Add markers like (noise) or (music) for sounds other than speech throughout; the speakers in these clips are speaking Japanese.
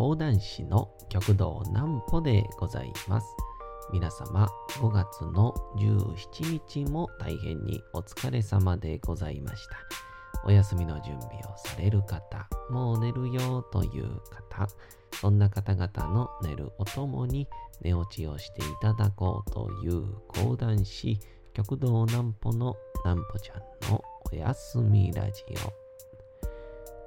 講談師の極道南歩でございます。皆様、5月の17日も大変にお疲れ様でございました。お休みの準備をされる方、もう寝るよという方、そんな方々の寝るおともに寝落ちをしていただこうという講談師、極道南歩の南歩ちゃんのおやすみラジオ。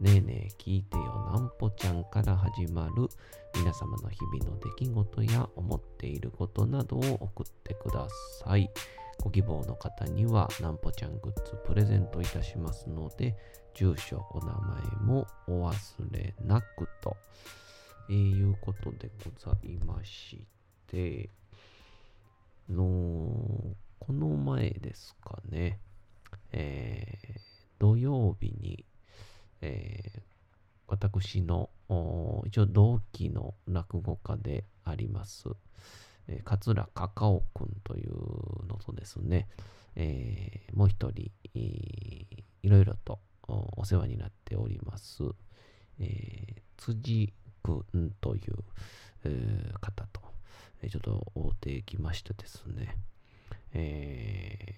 ねえねえ聞いてよなんぽちゃんから始まる皆様の日々の出来事や思っていることなどを送ってください。ご希望の方にはなんぽちゃんグッズプレゼントいたしますので、住所、お名前もお忘れなくと、えー、いうことでございまして、のこの前ですかね、えー、土曜日にえー、私の一応同期の落語家であります、えー、桂カカオくんというのとですね、えー、もう一人、いろいろとお世話になっております、えー、辻くんという、えー、方と、えー、ちょっと会うてきましてですね、え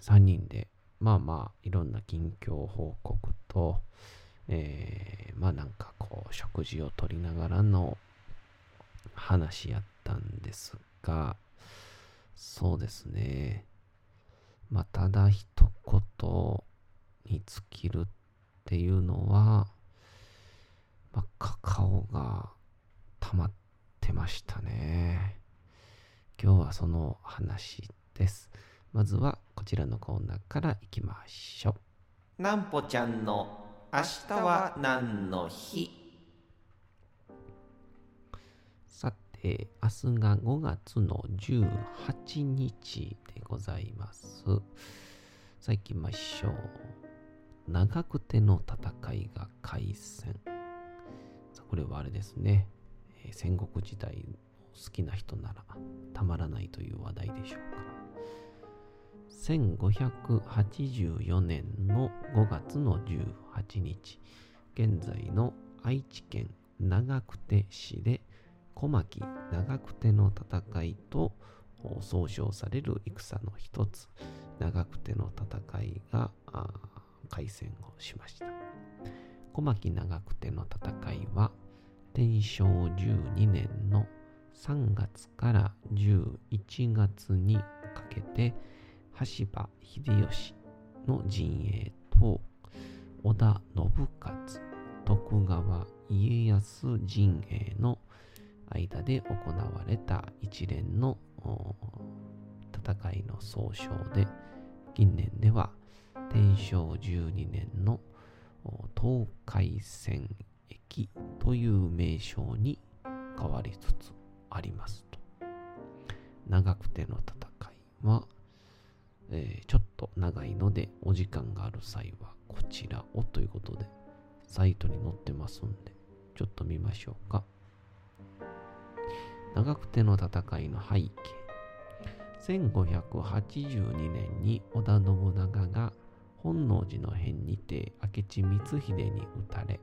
ー、3人で、まあまあ、いろんな近況報告と、えー、まあなんかこう食事をとりながらの話やったんですが、そうですね。まあただ一言に尽きるっていうのは、まあ、カカオが溜まってましたね。今日はその話です。まずはこちらのコーナーからいきましょう。なんぽちゃんの明日は何の日？さて、明日が5月の18日でございます。さあ行きましょう。長くての戦いが開戦。これはあれですね。戦国時代好きな人ならたまらないという話題でしょうか。1584年の5月の18日、現在の愛知県長久手市で小牧長久手の戦いと総称される戦の一つ、長久手の戦いが開戦をしました。小牧長久手の戦いは天正12年の3月から11月にかけて羽柴秀吉の陣営と織田信勝、徳川家康陣営の間で行われた一連の戦いの総称で、近年では天正12年の東海戦役という名称に変わりつつありますと。長くての戦いはえー、ちょっと長いのでお時間がある際はこちらをということでサイトに載ってますんでちょっと見ましょうか。長くての戦いの背景。1582年に織田信長が本能寺の変にて明智光秀に討たれ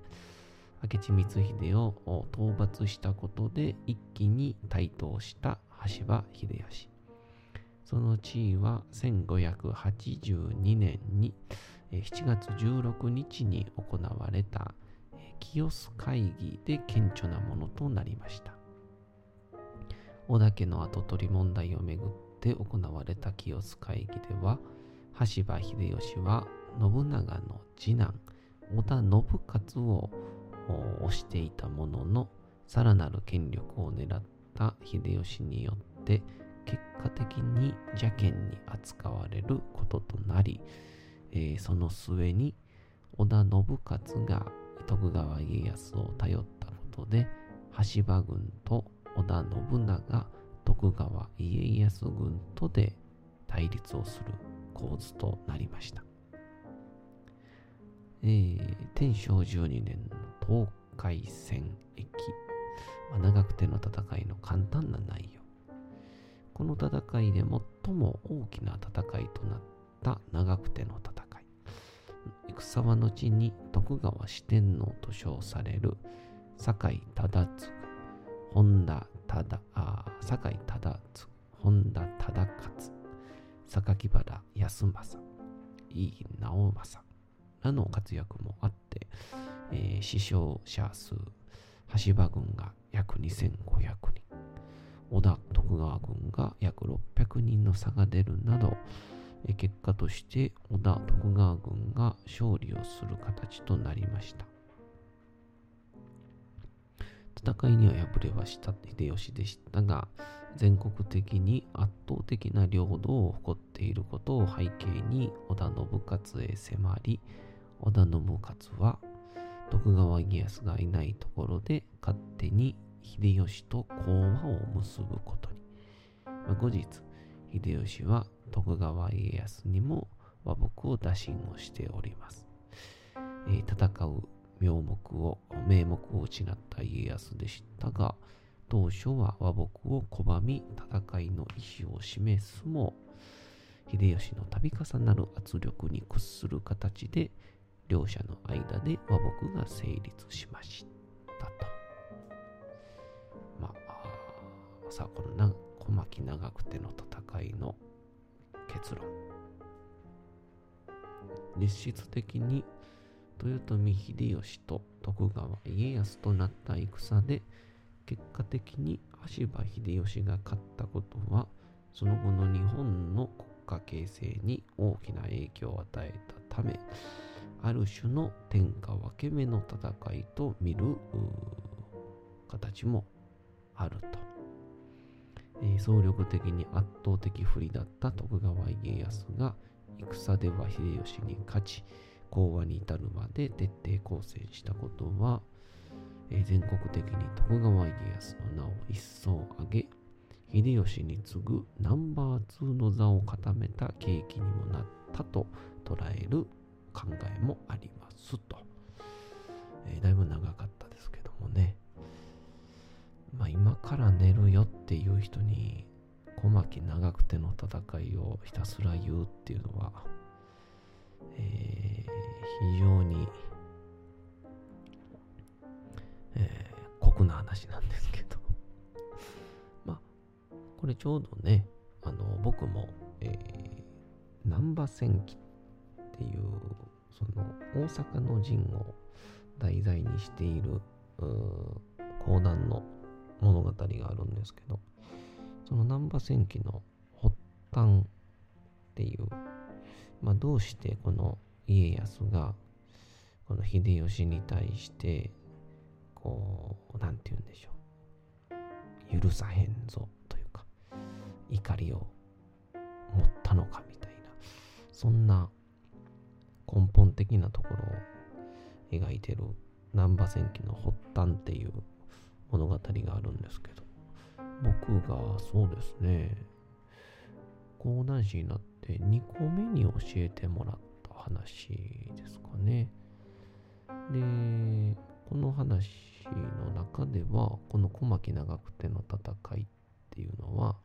明智光秀を討伐したことで一気に台頭した羽柴秀吉。その地位は1582年に7月16日に行われた清須会議で顕著なものとなりました。織田家の跡取り問題をめぐって行われた清須会議では、羽柴秀吉は信長の次男、織田信勝を推していたものの、さらなる権力を狙った秀吉によって結果的に邪剣に扱われることとなり、えー、その末に織田信勝が徳川家康を頼ったことで羽柴軍と織田信長、徳川家康軍とで対立をする構図となりました。えー、天正12年の東海戦役、まあ、長久手の戦いの簡単な内容。この戦いで最も大きな戦いとなった長久手の戦い。戦は後に徳川四天王と称される酒井忠次、本田忠、あ酒井忠次、本田忠勝、榊原康政、井伊直政らの活躍もあって、えー、死傷者数、羽柴軍が約2500人、織田徳川軍が約600人の差が出るなど、結果として織田徳川軍が勝利をする形となりました。戦いには敗れはした秀吉でしたが、全国的に圧倒的な領土を誇っていることを背景に織田信勝へ迫り、織田信勝は徳川家康がいないところで勝手に秀吉と講和を結ぶことに。後日、秀吉は徳川家康にも和睦を打診をしております。えー、戦う名目を、名目を失った家康でしたが、当初は和睦を拒み戦いの意思を示すも、秀吉の度重なる圧力に屈する形で、両者の間で和睦が成立しましたと。さ、この小牧長久手の戦いの結論。実質的に豊臣秀吉と徳川家康となった戦で結果的に羽柴秀吉が勝ったことはその後の日本の国家形成に大きな影響を与えたためある種の天下分け目の戦いと見る形もあると、総力的に圧倒的不利だった徳川家康が戦では秀吉に勝ち講和に至るまで徹底抗戦したことは、全国的に徳川家康の名を一層上げ、秀吉に次ぐナンバー2の座を固めた契機にもなったと捉える考えもありますと。えー、だいぶ長かったですけどもね。まあ今から寝るよっていう人に小牧長久手の戦いをひたすら言うっていうのは、えー、非常に、えー、酷な話なんですけど。(laughs) まあ、これちょうどね、あの、僕も、えー、難波戦記っていう、その、大阪の陣を題材にしている、講談の物語があるんですけど、その難波戦記の発端っていうまあ、どうしてこの家康がこの秀吉に対してこうなんて言うんでしょう。許さへんぞというか怒りを持ったのかみたいなそんな根本的なところを描いてる難波戦記の発端っていう物語があるんですけど僕がそうですね講談師になって2個目に教えてもらった話ですかね。で、この話の中では、この小牧長久手の戦いっていうのは、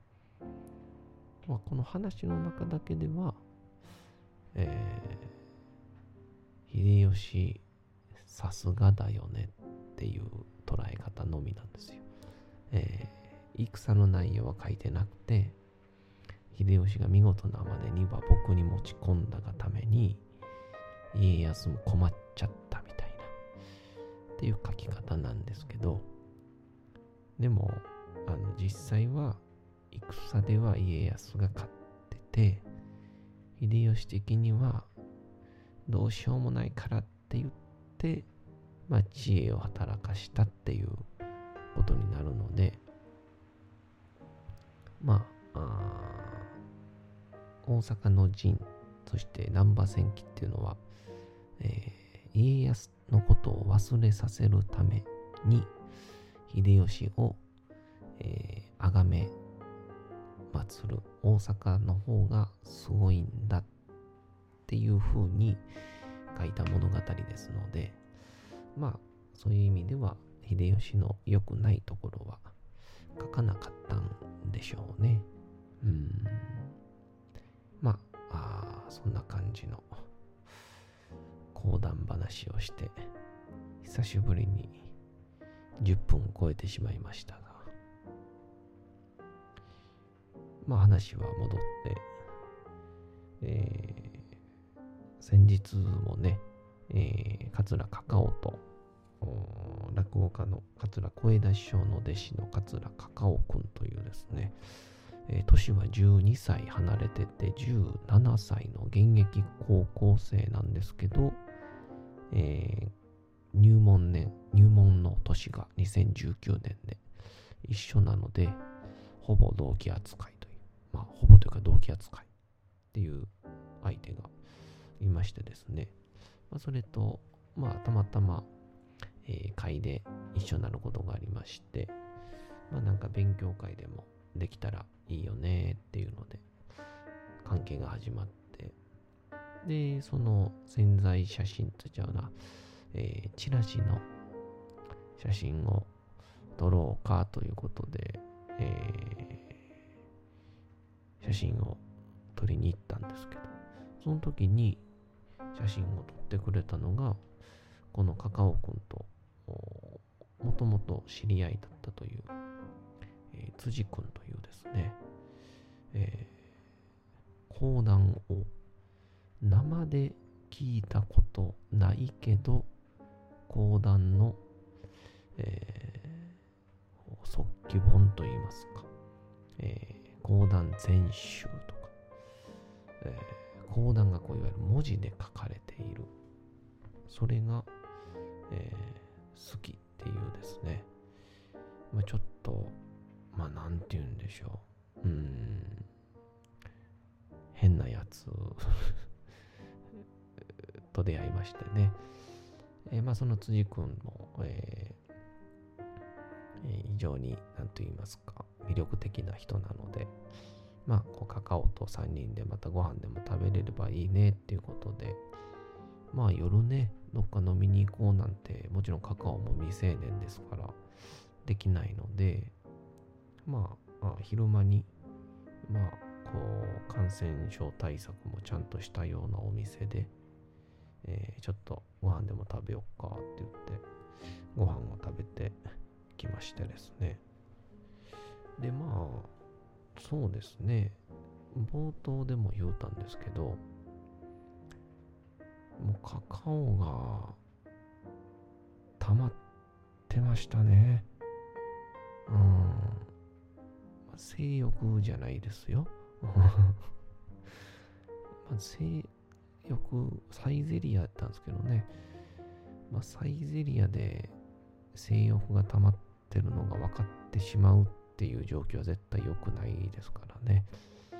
まあ、この話の中だけでは、えー、秀吉さすがだよねっていう捉え方のみなんですよ。えー、戦の内容は書いてなくて、秀吉が見事なまでには僕に持ち込んだがために家康も困っちゃったみたいなっていう書き方なんですけどでもあの実際は戦では家康が勝ってて秀吉的にはどうしようもないからって言ってまあ知恵を働かしたっていうことになるのでまああ大阪の陣、そして難波戦記っていうのは、えー、家康のことを忘れさせるために、秀吉を、えー、崇め祀る大阪の方がすごいんだっていう風に書いた物語ですので、まあ、そういう意味では、秀吉の良くないところは書かなかったんでしょうね。うん。まあ、あそんな感じの講談話をして、久しぶりに10分超えてしまいましたが、まあ話は戻って、えー、先日もね、えー、桂カカオと落語家の桂小枝師匠の弟子の桂カカオくんというですね、えー、年は12歳離れてて17歳の現役高校生なんですけど、えー、入門年、入門の年が2019年で一緒なので、ほぼ同期扱いという、まあ、ほぼというか同期扱いっていう相手がいましてですね、まあ、それと、まあ、たまたま、えー、会で一緒になることがありまして、まあ、なんか勉強会でもできたらいいよねっていうので、関係が始まって、で、その潜在写真とちゃうな、えー、チラシの写真を撮ろうかということで、えー、写真を撮りに行ったんですけど、その時に写真を撮ってくれたのが、このカカオくんともともと知り合いだったという、えー、辻くんというですね、えー、講談を生で聞いたことないけど、講談の、えー、速記本といいますか、えー、講談全集とか、えー、講談がこういわゆる文字で書かれている。それが、えー、好きっていうですね。まあ、ちょっと、まあ、なんて言うんでしょう。うん、変なやつ (laughs) と出会いましてね。えー、まあ、その辻君も、えー、非常に、なんと言いますか、魅力的な人なので、まあ、カカオと3人でまたご飯でも食べれればいいねっていうことで、まあ夜ね、どっか飲みに行こうなんて、もちろんカカオも未成年ですから、できないので、まあ、昼間に、まあ、こう、感染症対策もちゃんとしたようなお店で、えー、ちょっとご飯でも食べようかって言って、ご飯を食べてきましてですね。で、まあ、そうですね。冒頭でも言うたんですけど、もうカカオが溜まってましたね。うん。性欲じゃないですよ。(laughs) まあ、性よくサイゼリアやったんですけどね、まあ、サイゼリアで性欲が溜まってるのが分かってしまうっていう状況は絶対良くないですからね、え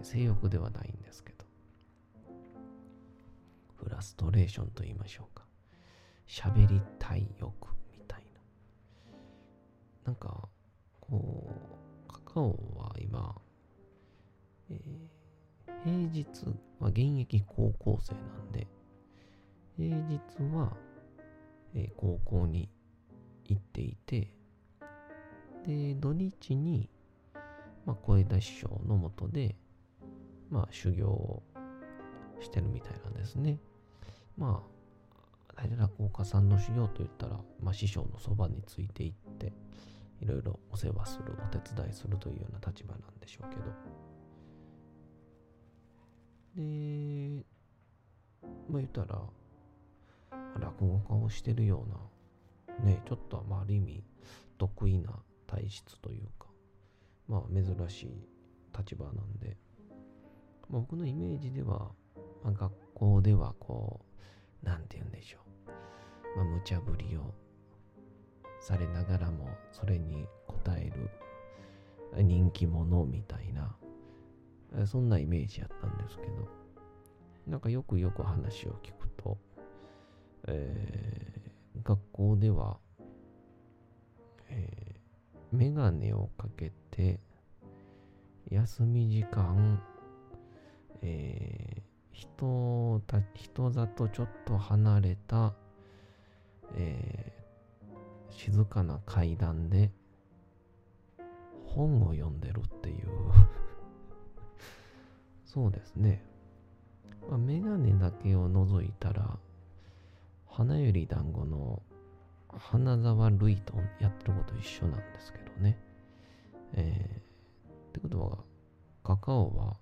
ー、性欲ではないんですけど。フラストレーションと言いましょうか。喋りたい欲みたいな。なんかこうカカオは今、えー平日は現役高校生なんで、平日は、えー、高校に行っていて、で、土日に、まあ、小枝師匠のもとで、まあ、修行をしてるみたいなんですね。まあ、大体落語家さんの修行といったら、まあ、師匠のそばについていって、いろいろお世話する、お手伝いするというような立場なんでしょうけど、で、まあ言ったら、落語家をしてるような、ね、ちょっとまあある意味得意な体質というか、まあ珍しい立場なんで、まあ、僕のイメージでは、まあ、学校ではこう、なんて言うんでしょう。まあ無茶ぶりをされながらも、それに応える人気者みたいな、そんなイメージやったんですけど、なんかよくよく話を聞くと、えー、学校では、えメガネをかけて、休み時間、えー、人た人里ちょっと離れた、えー、静かな階段で本を読んでるっていう (laughs) そうですね。まあ、メガネだけを除いたら、花より団子の花沢類とやってること一緒なんですけどね。えー、ってことは、カカオは、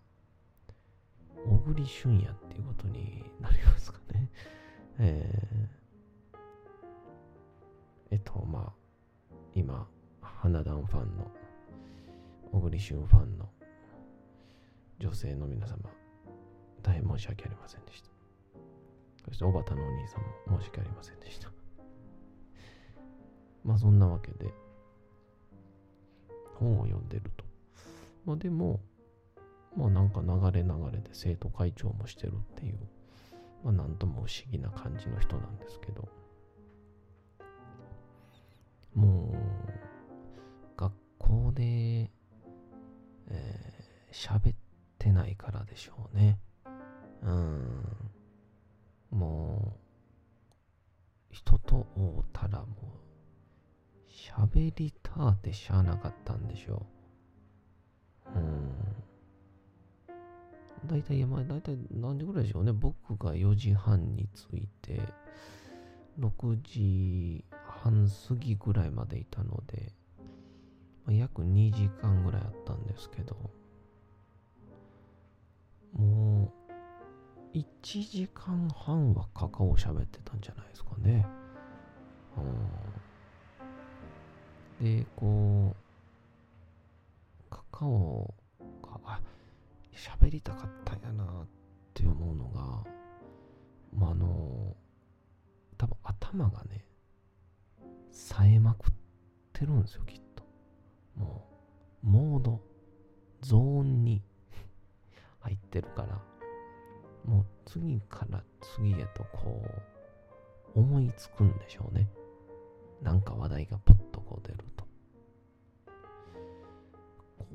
小栗旬也っていうことになりますかね。(laughs) えー、えっと、まあ、今、花壇ファンの、小栗旬ファンの女性の皆様、大変申し訳ありませんでした。そして、小畑のお兄さんも申し訳ありませんでした。まあ、そんなわけで、本を読んでると。まあ、でも、まあ、なんか流れ流れで生徒会長もしてるっていう、まあ、なんとも不思議な感じの人なんですけど、もう、学校で、えー、喋ってないからでしょうね。うん。もう、人と会うたらもう、喋りたーってしゃあなかったんでしょう。うん。だいたい、まあ、だいたい何時ぐらいでしょうね。僕が4時半に着いて、6時半過ぎぐらいまでいたので、まあ、約2時間ぐらいあったんですけど、もう、1時間半はカカオ喋ってたんじゃないですかね。うん、で、こう、カカオが、あ、喋りたかったんやなって思うのが、まあ、あの、多分頭がね、冴えまくってるんですよ、きっと。もう、モード、ゾーンに (laughs) 入ってるから、もう次から次へとこう、思いつくんでしょうね。なんか話題がポッとこう出ると。こ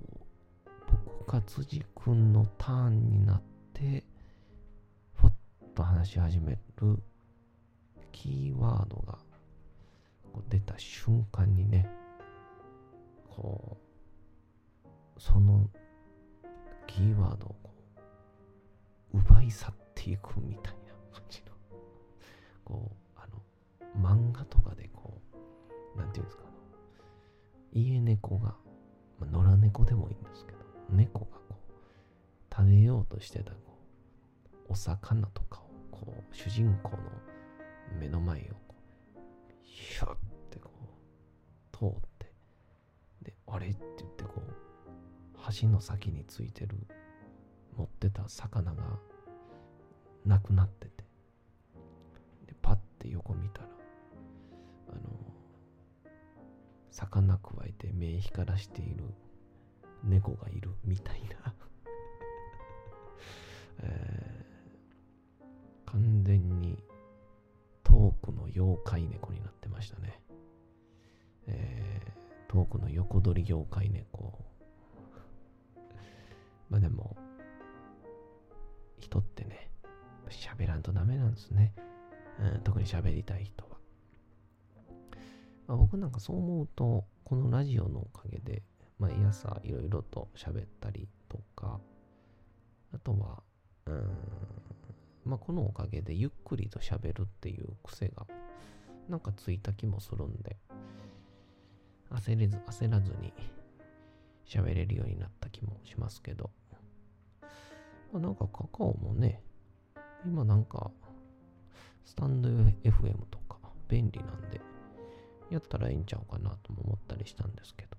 う、僕が辻君のターンになって、ふっと話し始めるキーワードがこう出た瞬間にね、こう、そのキーワードをこう奪い去っていくみたいな感じの、こう、あの、漫画とかでこう、なんていうんですか、家猫が、まあ、野良猫でもいいんですけど、猫がこう、食べようとしてたこうお魚とかを、こう、主人公の目の前をこう、ヒュッてこう、通って、で、あれって言ってこう、橋の先についてる、持ってた魚が、なくなってて、で、パッて横見たら、魚くわえて目光らしている猫がいるみたいな (laughs) えー、完全に遠くの妖怪猫になってましたね。えー、遠くの横取り妖怪猫。まあでも、人ってね、喋らんとダメなんですね。うん、特に喋りたい人。まあ、僕なんかそう思うと、このラジオのおかげで、毎朝いろいろと喋ったりとか、あとは、うん、まあこのおかげでゆっくりと喋るっていう癖がなんかついた気もするんで、焦れず、焦らずに喋れるようになった気もしますけど、まあ、なんかカカオもね、今なんか、スタンド FM とか便利なんで、やったらいいんちゃうかなとも思ったりしたんですけど、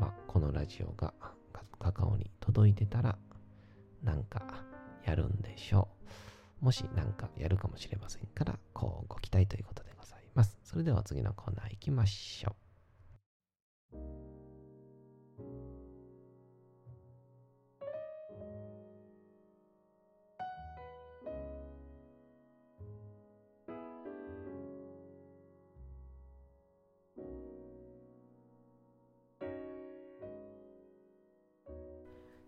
まあ、このラジオがカカオに届いてたら、なんかやるんでしょう。もしなんかやるかもしれませんから、こうご期待ということでございます。それでは次のコーナー行きましょう。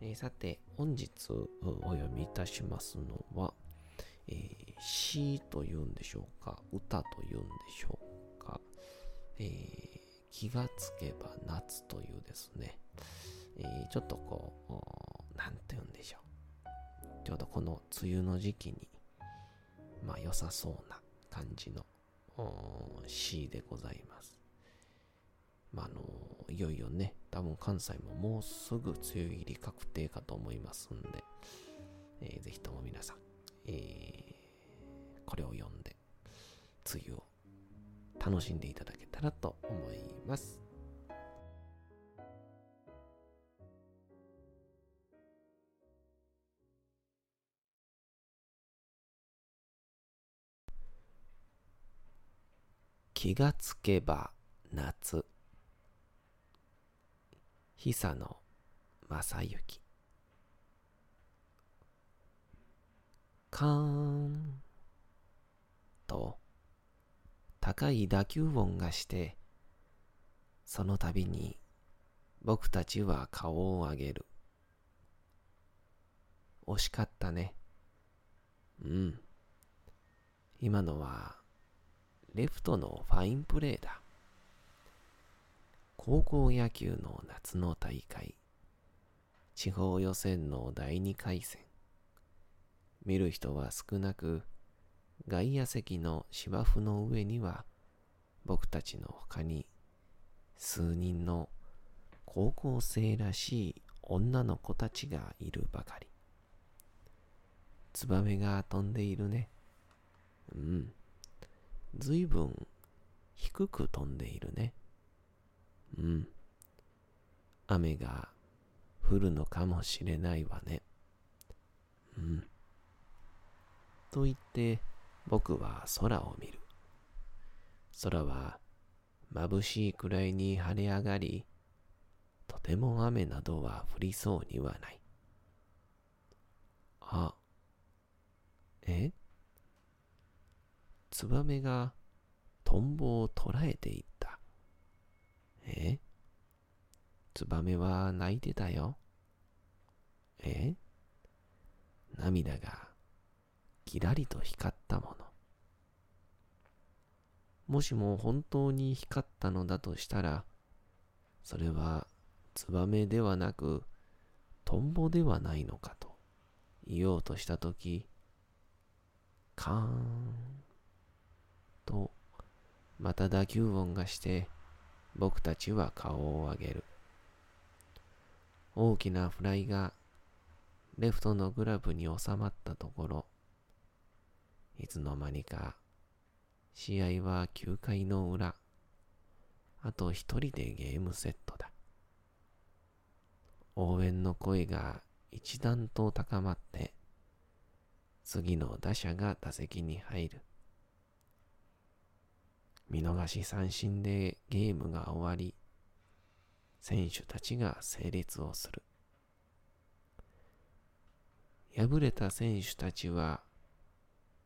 えーさて、本日お読みいたしますのは、えー詩というんでしょうか、歌というんでしょうか、えー気がつけば夏というですね、えーちょっとこうおー、なんて言うんでしょう。ちょうどこの梅雨の時期に、まあ良さそうな感じの詩でございます。まあ、あの、いよいよね、多分関西ももうすぐ梅雨入り確定かと思いますんで、えーぜひとも皆さん、えーこれを読んで、梅雨を楽しんでいただけたらと思います。気がつけば夏久野正幸。カーンと高い打球音がしてその度に僕たちは顔を上げる。惜しかったね。うん。今のはレフトのファインプレーだ。高校野球の夏の大会、地方予選の第2回戦。見る人は少なく、外野席の芝生の上には、僕たちの他に、数人の高校生らしい女の子たちがいるばかり。ツバメが飛んでいるね。うん。ずいぶん低く飛んでいるね。うん。雨が降るのかもしれないわね。うん。と言って僕は空を見る。空は眩しいくらいに晴れ上がり、とても雨などは降りそうにはない。あ、え？ツバメがトンボを捕らえていた。え？ツバメは泣いてたよ。え？涙がキラリと光ったもの。もしも本当に光ったのだとしたら、それはツバメではなくトンボではないのかと言おうとしたとき、カーンと、また打球音がして、僕たちは顔を上げる。大きなフライが、レフトのグラブに収まったところ、いつの間にか、試合は9回の裏、あと一人でゲームセットだ。応援の声が一段と高まって、次の打者が打席に入る。見逃し三振でゲームが終わり、選手たちが整列をする。敗れた選手たちは、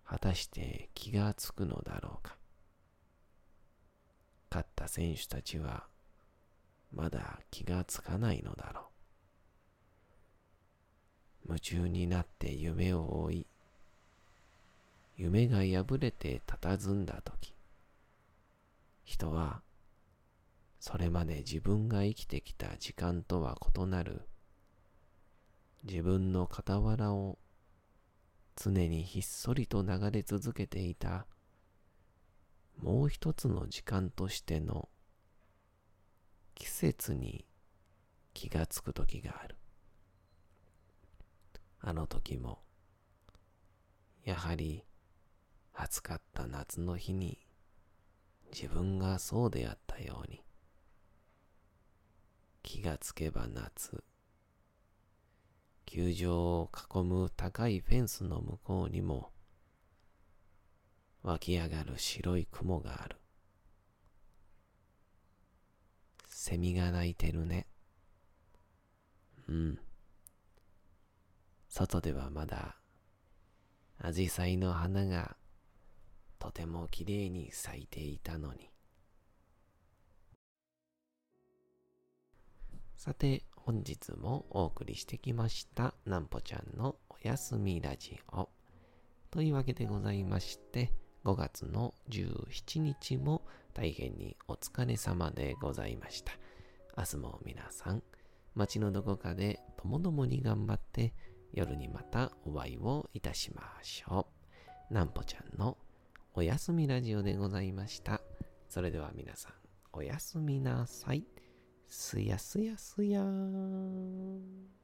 果たして気がつくのだろうか。勝った選手たちは、まだ気がつかないのだろう。夢中になって夢を追い、夢が破れて佇んだとき、人は、それまで自分が生きてきた時間とは異なる、自分の傍らを常にひっそりと流れ続けていた、もう一つの時間としての季節に気がつく時がある。あの時も、やはり暑かった夏の日に自分がそうであったように、気がつけば夏、球場を囲む高いフェンスの向こうにも湧き上がる白い雲がある。セミが鳴いてるね。うん。外ではまだ、アジサイの花がとてもきれいに咲いていたのに。さて、本日もお送りしてきました、なんぽちゃんのおやすみラジオ。というわけでございまして、5月の17日も大変にお疲れ様でございました。明日も皆さん、街のどこかでともどもに頑張って夜にまたお会いをいたしましょう。なんぽちゃんのおやすみラジオでございました。それでは皆さん、おやすみなさい。すやすやすやーん。